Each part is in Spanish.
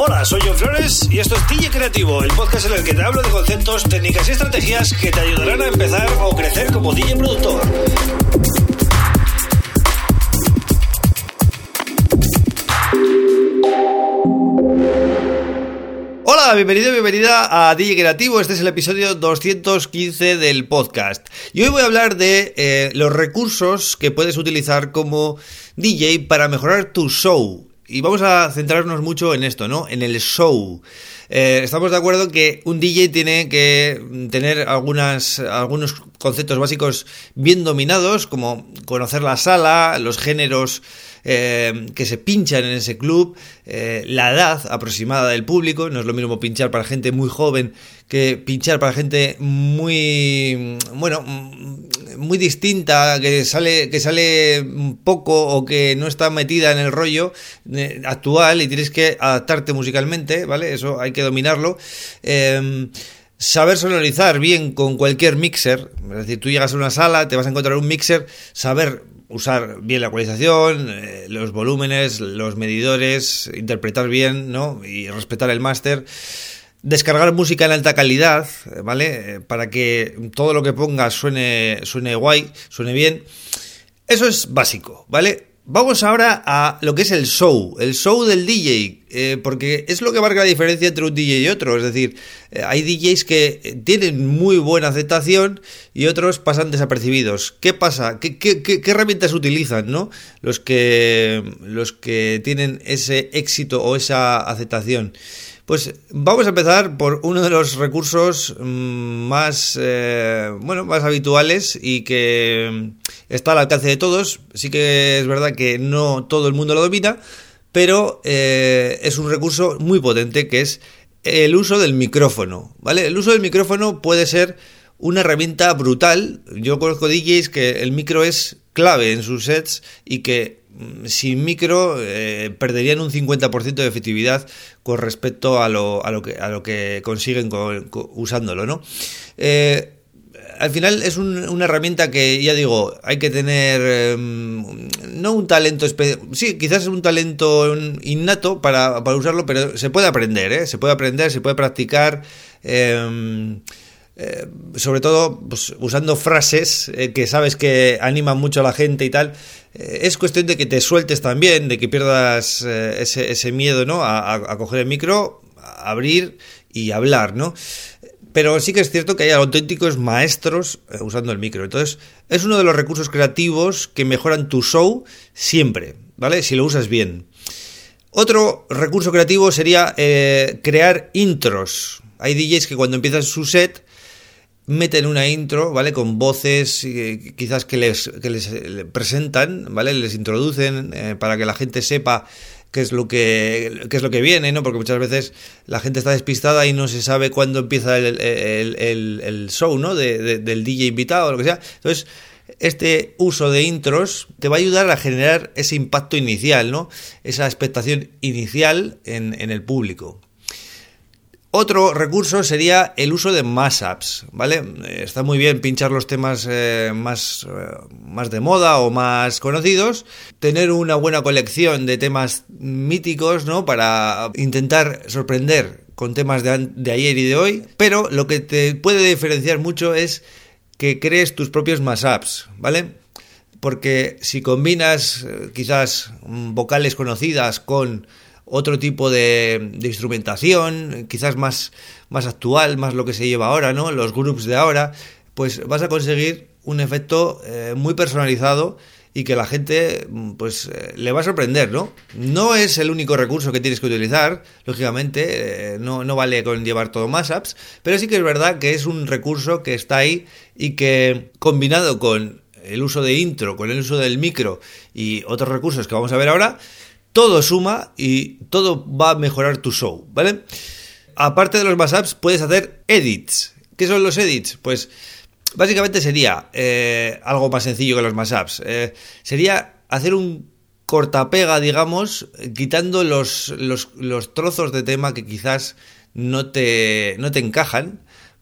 Hola, soy John Flores y esto es DJ Creativo, el podcast en el que te hablo de conceptos, técnicas y estrategias que te ayudarán a empezar o crecer como DJ productor. Hola, bienvenido, bienvenida a DJ Creativo. Este es el episodio 215 del podcast. Y hoy voy a hablar de eh, los recursos que puedes utilizar como DJ para mejorar tu show, y vamos a centrarnos mucho en esto, ¿no? En el show. Eh, estamos de acuerdo que un DJ tiene que tener algunas, algunos conceptos básicos bien dominados, como conocer la sala, los géneros eh, que se pinchan en ese club, eh, la edad aproximada del público, no es lo mismo pinchar para gente muy joven que pinchar para gente muy, bueno, muy distinta, que sale, que sale poco o que no está metida en el rollo eh, actual y tienes que adaptarte musicalmente, ¿vale? Eso hay que dominarlo. Em, saber sonorizar bien con cualquier mixer, es decir, tú llegas a una sala, te vas a encontrar un mixer, saber usar bien la ecualización, eh, los volúmenes, los medidores, interpretar bien, ¿no? Y respetar el máster. Descargar música en alta calidad, ¿vale? Eh, para que todo lo que pongas suene, suene guay, suene bien. Eso es básico, ¿vale? Vamos ahora a lo que es el show, el show del DJ, eh, porque es lo que marca la diferencia entre un DJ y otro. Es decir, eh, hay DJs que tienen muy buena aceptación y otros pasan desapercibidos. ¿Qué pasa? ¿Qué, qué herramientas utilizan, no? Los que, los que tienen ese éxito o esa aceptación. Pues vamos a empezar por uno de los recursos mm, más, eh, bueno, más habituales y que está al alcance de todos. Sí que es verdad que no todo el mundo lo domina, pero eh, es un recurso muy potente que es el uso del micrófono, ¿vale? El uso del micrófono puede ser una herramienta brutal. Yo conozco DJs que el micro es clave en sus sets y que sin micro eh, perderían un 50% de efectividad con respecto a lo, a lo, que, a lo que consiguen usándolo, ¿no? Eh, al final es una herramienta que, ya digo, hay que tener em, no un talento sí, quizás es un talento innato para, para, usarlo, pero se puede aprender, ¿eh? se puede aprender, se puede practicar. Em, eh, sobre todo pues, usando frases eh, que sabes que animan mucho a la gente y tal, eh, es cuestión de que te sueltes también, de que pierdas ese, miedo ¿no? A, coger el micro, abrir y hablar, ¿no? Pero sí que es cierto que hay auténticos maestros usando el micro. Entonces, es uno de los recursos creativos que mejoran tu show siempre, ¿vale? Si lo usas bien. Otro recurso creativo sería crear intros. Hay DJs que cuando empiezan su set meten una intro, ¿vale? Con voces eh, quizás que les, que les presentan, ¿vale? Les introducen eh, para que la gente sepa qué es lo que qué es lo que viene, ¿no? Porque muchas veces la gente está despistada y no se sabe cuándo empieza el, el, show, ¿no? del DJ invitado o lo que sea. Entonces, este uso de intros te va a ayudar a generar ese impacto inicial, ¿no? Esa expectación inicial en, en el público. Otro recurso sería el uso de mashups, ¿vale? Eh, está muy bien pinchar los temas eh, más, eh, más de moda o más conocidos, tener una buena colección de temas míticos, ¿no? Para intentar sorprender con temas de, de ayer y de hoy, pero lo que te puede diferenciar mucho es que crees tus propios mashups, ¿vale? Porque si combinas quizás vocales conocidas con otro tipo de, instrumentación, quizás más, más actual, más lo que se lleva ahora, ¿no? Los groups de ahora, pues vas a conseguir un efecto eh, muy personalizado y que la gente pues eh, le va a sorprender, ¿no? No es el único recurso que tienes que utilizar, lógicamente, eh, no, no, vale con llevar todo más apps, pero sí que es verdad que es un recurso que está ahí y que combinado con el uso de intro, con el uso del micro y otros recursos que vamos a ver ahora, todo suma y todo va a mejorar tu show, ¿vale? Aparte de los mashups, puedes hacer edits. ¿Qué son los edits? Pues básicamente sería eh, algo más sencillo que los mashups. Eh, sería hacer un cortapega, digamos, quitando los, los, trozos de tema que quizás no te, no te encajan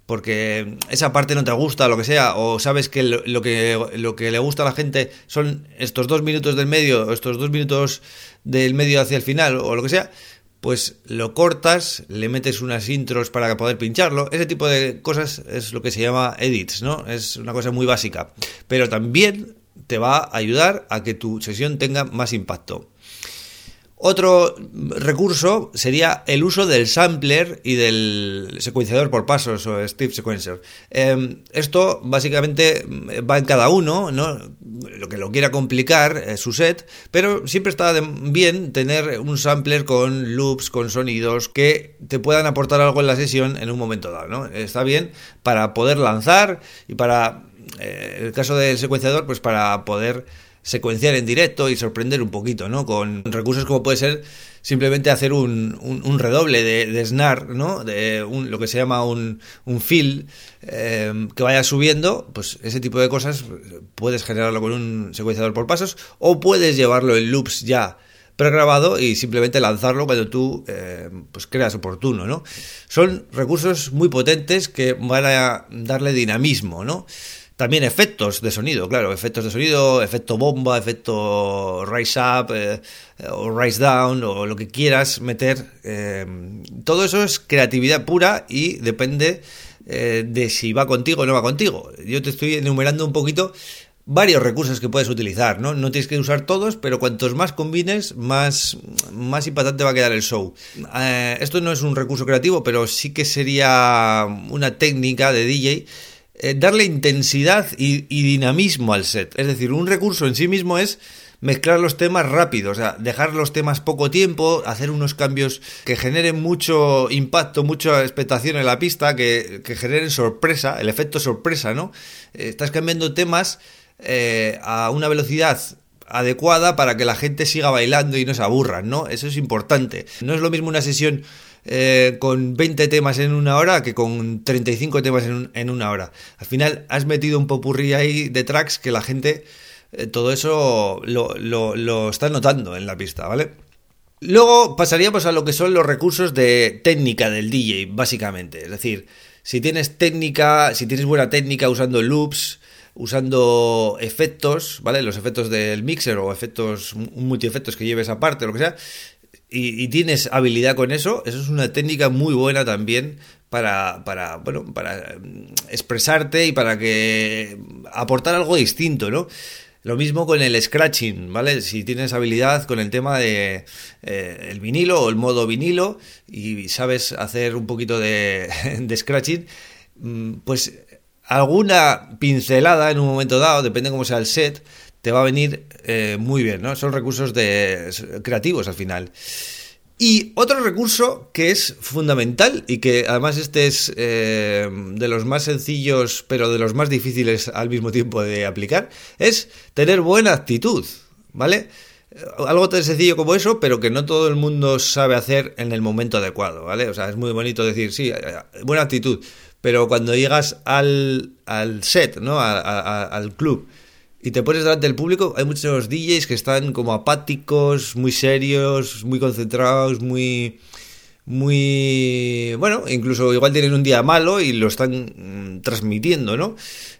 porque esa parte no te gusta, lo que sea, o sabes que lo, que lo que le gusta a la gente son estos dos minutos del medio, estos dos minutos del medio hacia el final, o lo que sea, pues lo cortas, le metes unas intros para poder pincharlo. Ese tipo de cosas es lo que se llama edits, ¿no? Es una cosa muy básica. Pero también te va a ayudar a que tu sesión tenga más impacto. Otro recurso sería el uso del sampler y del secuenciador por pasos o Steve Sequencer. Em, esto básicamente va en cada uno, ¿no? lo que lo quiera complicar es su set, pero siempre está bien tener un sampler con loops, con sonidos que te puedan aportar algo en la sesión en un momento dado. ¿no? Está bien para poder lanzar y para, eh, el caso del secuenciador, pues para poder secuenciar en directo y sorprender un poquito, ¿no? Con recursos como puede ser simplemente hacer un, un, redoble de, de, snare, ¿no? De un, lo que se llama un, un fill eh, que vaya subiendo, pues ese tipo de cosas puedes generarlo con un secuenciador por pasos o puedes llevarlo en loops ya pregrabado y simplemente lanzarlo cuando tú eh, pues creas oportuno, ¿no? Son recursos muy potentes que van a darle dinamismo, ¿no? También efectos de sonido, claro, efectos de sonido, efecto bomba, efecto rise up eh, o rise down o lo que quieras meter. Eh, todo eso es creatividad pura y depende eh, de si va contigo o no va contigo. Yo te estoy enumerando un poquito varios recursos que puedes utilizar, ¿no? No tienes que usar todos, pero cuantos más combines, más, más impactante va a quedar el show. esto no es un recurso creativo, pero sí que sería una técnica de DJ eh, darle intensidad y, dinamismo al set. Es decir, un recurso en sí mismo es mezclar los temas rápido, o sea, dejar los temas poco tiempo, hacer unos cambios que generen mucho impacto, mucha expectación en la pista, que, generen sorpresa, el efecto sorpresa, ¿no? Eh, estás cambiando temas eh, a una velocidad adecuada para que la gente siga bailando y no se aburran, ¿no? Eso es importante. No es lo mismo una sesión eh, con 20 temas en una hora que con 35 temas en, una hora. Al final has metido un popurrí ahí de tracks que la gente eh, todo eso lo, lo, está notando en la pista, ¿vale? Luego pasaríamos a lo que son los recursos de técnica del DJ, básicamente. Es decir, si tienes técnica, si tienes buena técnica usando loops, usando efectos, ¿vale? Los efectos del mixer o efectos, multiefectos que lleves aparte, lo que sea, y, tienes habilidad con eso, eso es una técnica muy buena también para, para, bueno, para mm, expresarte y para que aportar algo distinto, ¿no? Lo mismo con el scratching, ¿vale? Si tienes habilidad con el tema de eh, el vinilo o el modo vinilo y sabes hacer un poquito de, de scratching, mm, pues alguna pincelada en un momento dado, depende cómo sea el set, te va a venir eh, muy bien, ¿no? Son recursos de, creativos al final. Y otro recurso que es fundamental y que además este es eh, de los más sencillos pero de los más difíciles al mismo tiempo de aplicar es tener buena actitud, ¿vale? Algo tan sencillo como eso, pero que no todo el mundo sabe hacer en el momento adecuado, ¿vale? O sea, es muy bonito decir, sí, eh, buena actitud, pero cuando llegas al, al set, ¿no? al club, y te pones delante del público, hay muchos DJs que están como apáticos, muy serios, muy concentrados, muy muy bueno, incluso igual tienen un día malo y lo están mm, transmitiendo, ¿no?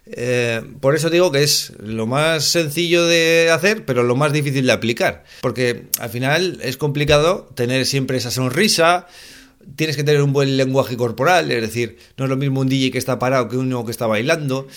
Eh, por eso digo que es lo más sencillo de hacer, pero lo más difícil de aplicar, porque al final es complicado tener siempre esa sonrisa, tienes que tener un buen lenguaje corporal, es decir, no es lo mismo un DJ que está parado que uno que está bailando.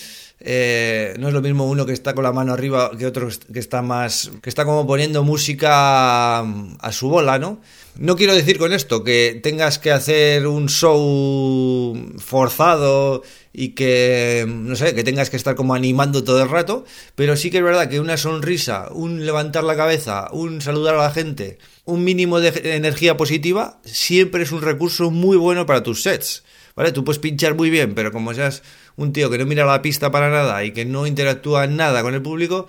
Eh, no es lo mismo uno que está con la mano arriba que otro que está más. que está como poniendo música a su bola, ¿no? No quiero decir con esto que tengas que hacer un show forzado y que, no sé, que tengas que estar como animando todo el rato, pero sí que es verdad que una sonrisa, un levantar la cabeza, un saludar a la gente, un mínimo de energía positiva, siempre es un recurso muy bueno para tus sets. ¿Vale? Tú puedes pinchar muy bien, pero como seas un tío que no mira la pista para nada y que no interactúa nada con el público,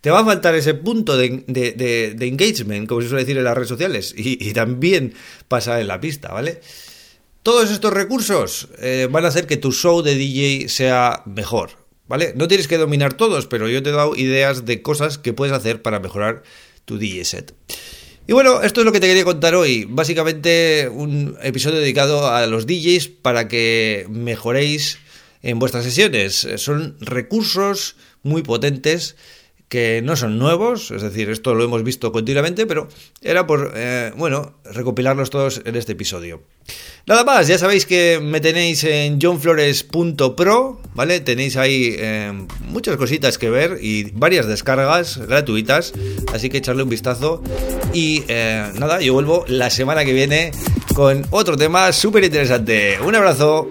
te va a faltar ese punto de, engagement, como se suele decir en las redes sociales, y, también pasa en la pista, ¿vale? Todos estos recursos eh, van a hacer que tu show de DJ sea mejor, ¿vale? No tienes que dominar todos, pero yo te he dado ideas de cosas que puedes hacer para mejorar tu DJ set. Y bueno, esto es lo que te quería contar hoy. Básicamente un episodio dedicado a los DJs para que mejoréis en vuestras sesiones. Son recursos muy potentes que no son nuevos, es decir, esto lo hemos visto continuamente, pero era por, eh, bueno, recopilarlos todos en este episodio. Nada más, ya sabéis que me tenéis en johnflores.pro, ¿vale? Tenéis ahí eh, muchas cositas que ver y varias descargas gratuitas, así que echarle un vistazo. Y eh, nada, yo vuelvo la semana que viene con otro tema súper interesante. Un abrazo.